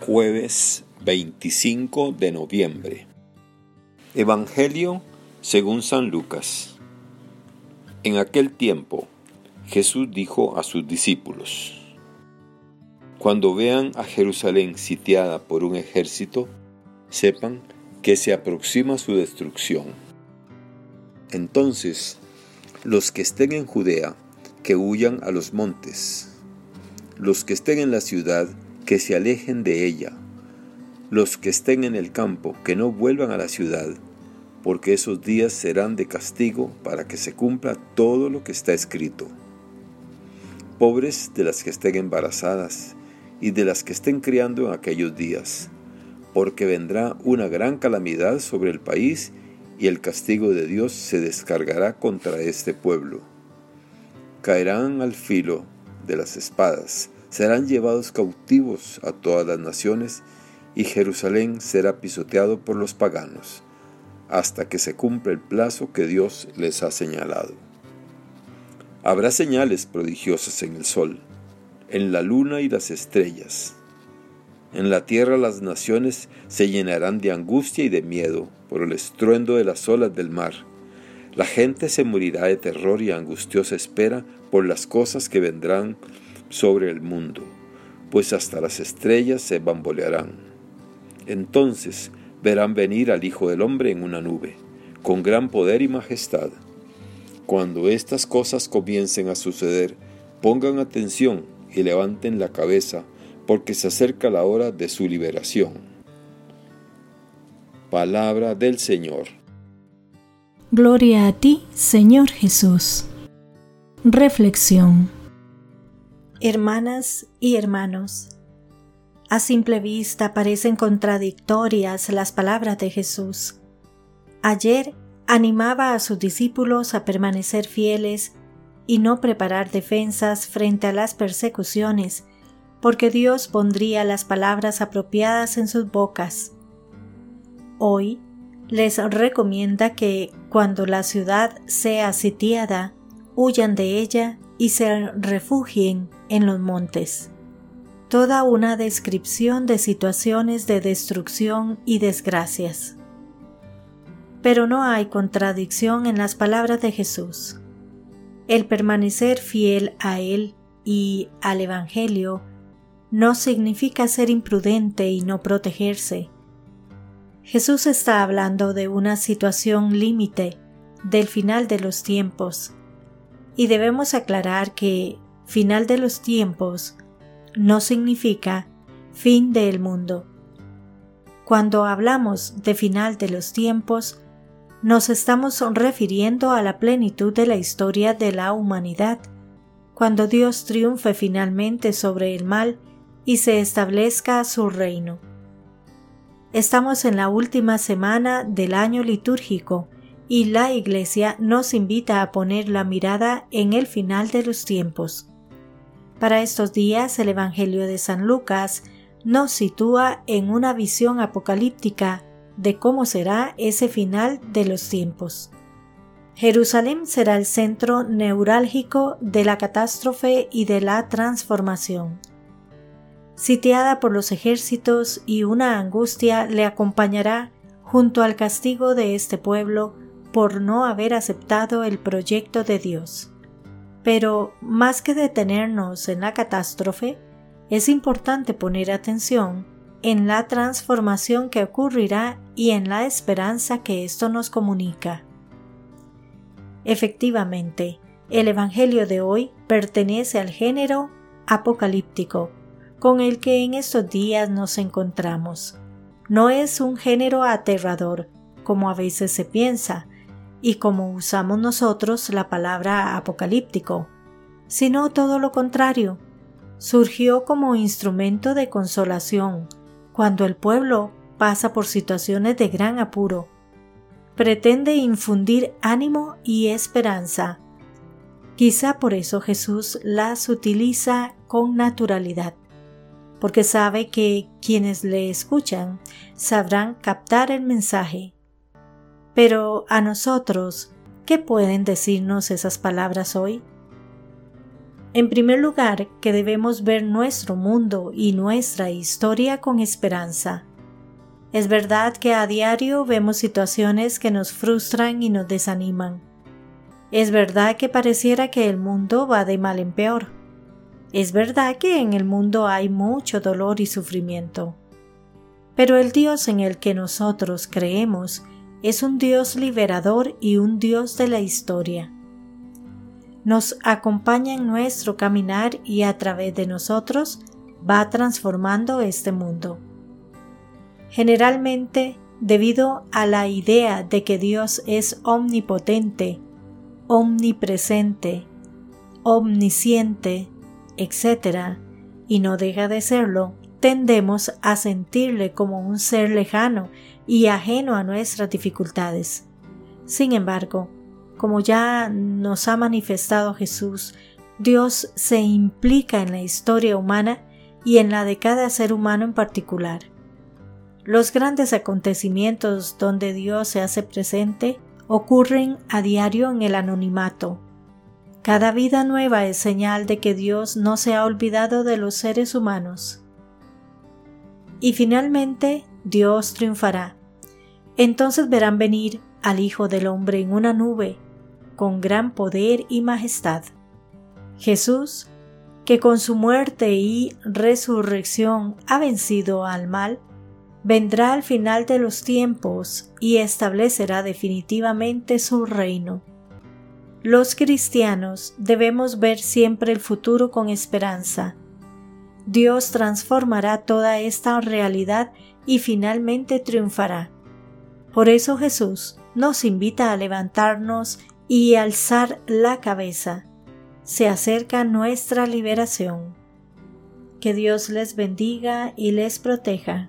Jueves 25 de noviembre. Evangelio según San Lucas. En aquel tiempo Jesús dijo a sus discípulos, Cuando vean a Jerusalén sitiada por un ejército, sepan que se aproxima su destrucción. Entonces, los que estén en Judea, que huyan a los montes. Los que estén en la ciudad, que se alejen de ella. Los que estén en el campo, que no vuelvan a la ciudad, porque esos días serán de castigo para que se cumpla todo lo que está escrito. Pobres de las que estén embarazadas y de las que estén criando en aquellos días, porque vendrá una gran calamidad sobre el país y el castigo de Dios se descargará contra este pueblo caerán al filo de las espadas, serán llevados cautivos a todas las naciones, y Jerusalén será pisoteado por los paganos, hasta que se cumpla el plazo que Dios les ha señalado. Habrá señales prodigiosas en el sol, en la luna y las estrellas. En la tierra las naciones se llenarán de angustia y de miedo por el estruendo de las olas del mar la gente se morirá de terror y angustiosa espera por las cosas que vendrán sobre el mundo, pues hasta las estrellas se bambolearán. Entonces verán venir al Hijo del Hombre en una nube, con gran poder y majestad. Cuando estas cosas comiencen a suceder, pongan atención y levanten la cabeza, porque se acerca la hora de su liberación. Palabra del Señor. Gloria a ti, Señor Jesús. Reflexión. Hermanas y hermanos, a simple vista parecen contradictorias las palabras de Jesús. Ayer animaba a sus discípulos a permanecer fieles y no preparar defensas frente a las persecuciones, porque Dios pondría las palabras apropiadas en sus bocas. Hoy les recomienda que cuando la ciudad sea sitiada, huyan de ella y se refugien en los montes. Toda una descripción de situaciones de destrucción y desgracias. Pero no hay contradicción en las palabras de Jesús. El permanecer fiel a Él y al Evangelio no significa ser imprudente y no protegerse, Jesús está hablando de una situación límite del final de los tiempos. Y debemos aclarar que final de los tiempos no significa fin del mundo. Cuando hablamos de final de los tiempos, nos estamos refiriendo a la plenitud de la historia de la humanidad, cuando Dios triunfe finalmente sobre el mal y se establezca su reino. Estamos en la última semana del año litúrgico y la Iglesia nos invita a poner la mirada en el final de los tiempos. Para estos días el Evangelio de San Lucas nos sitúa en una visión apocalíptica de cómo será ese final de los tiempos. Jerusalén será el centro neurálgico de la catástrofe y de la transformación sitiada por los ejércitos y una angustia le acompañará junto al castigo de este pueblo por no haber aceptado el proyecto de Dios. Pero más que detenernos en la catástrofe, es importante poner atención en la transformación que ocurrirá y en la esperanza que esto nos comunica. Efectivamente, el Evangelio de hoy pertenece al género apocalíptico, con el que en estos días nos encontramos. No es un género aterrador, como a veces se piensa, y como usamos nosotros la palabra apocalíptico, sino todo lo contrario. Surgió como instrumento de consolación cuando el pueblo pasa por situaciones de gran apuro. Pretende infundir ánimo y esperanza. Quizá por eso Jesús las utiliza con naturalidad porque sabe que quienes le escuchan sabrán captar el mensaje. Pero a nosotros, ¿qué pueden decirnos esas palabras hoy? En primer lugar, que debemos ver nuestro mundo y nuestra historia con esperanza. Es verdad que a diario vemos situaciones que nos frustran y nos desaniman. Es verdad que pareciera que el mundo va de mal en peor. Es verdad que en el mundo hay mucho dolor y sufrimiento. Pero el Dios en el que nosotros creemos es un Dios liberador y un Dios de la historia. Nos acompaña en nuestro caminar y a través de nosotros va transformando este mundo. Generalmente, debido a la idea de que Dios es omnipotente, omnipresente, omnisciente, etc., y no deja de serlo, tendemos a sentirle como un ser lejano y ajeno a nuestras dificultades. Sin embargo, como ya nos ha manifestado Jesús, Dios se implica en la historia humana y en la de cada ser humano en particular. Los grandes acontecimientos donde Dios se hace presente ocurren a diario en el anonimato. Cada vida nueva es señal de que Dios no se ha olvidado de los seres humanos y finalmente Dios triunfará. Entonces verán venir al Hijo del Hombre en una nube, con gran poder y majestad. Jesús, que con su muerte y resurrección ha vencido al mal, vendrá al final de los tiempos y establecerá definitivamente su reino. Los cristianos debemos ver siempre el futuro con esperanza, Dios transformará toda esta realidad y finalmente triunfará. Por eso Jesús nos invita a levantarnos y alzar la cabeza. Se acerca nuestra liberación. Que Dios les bendiga y les proteja.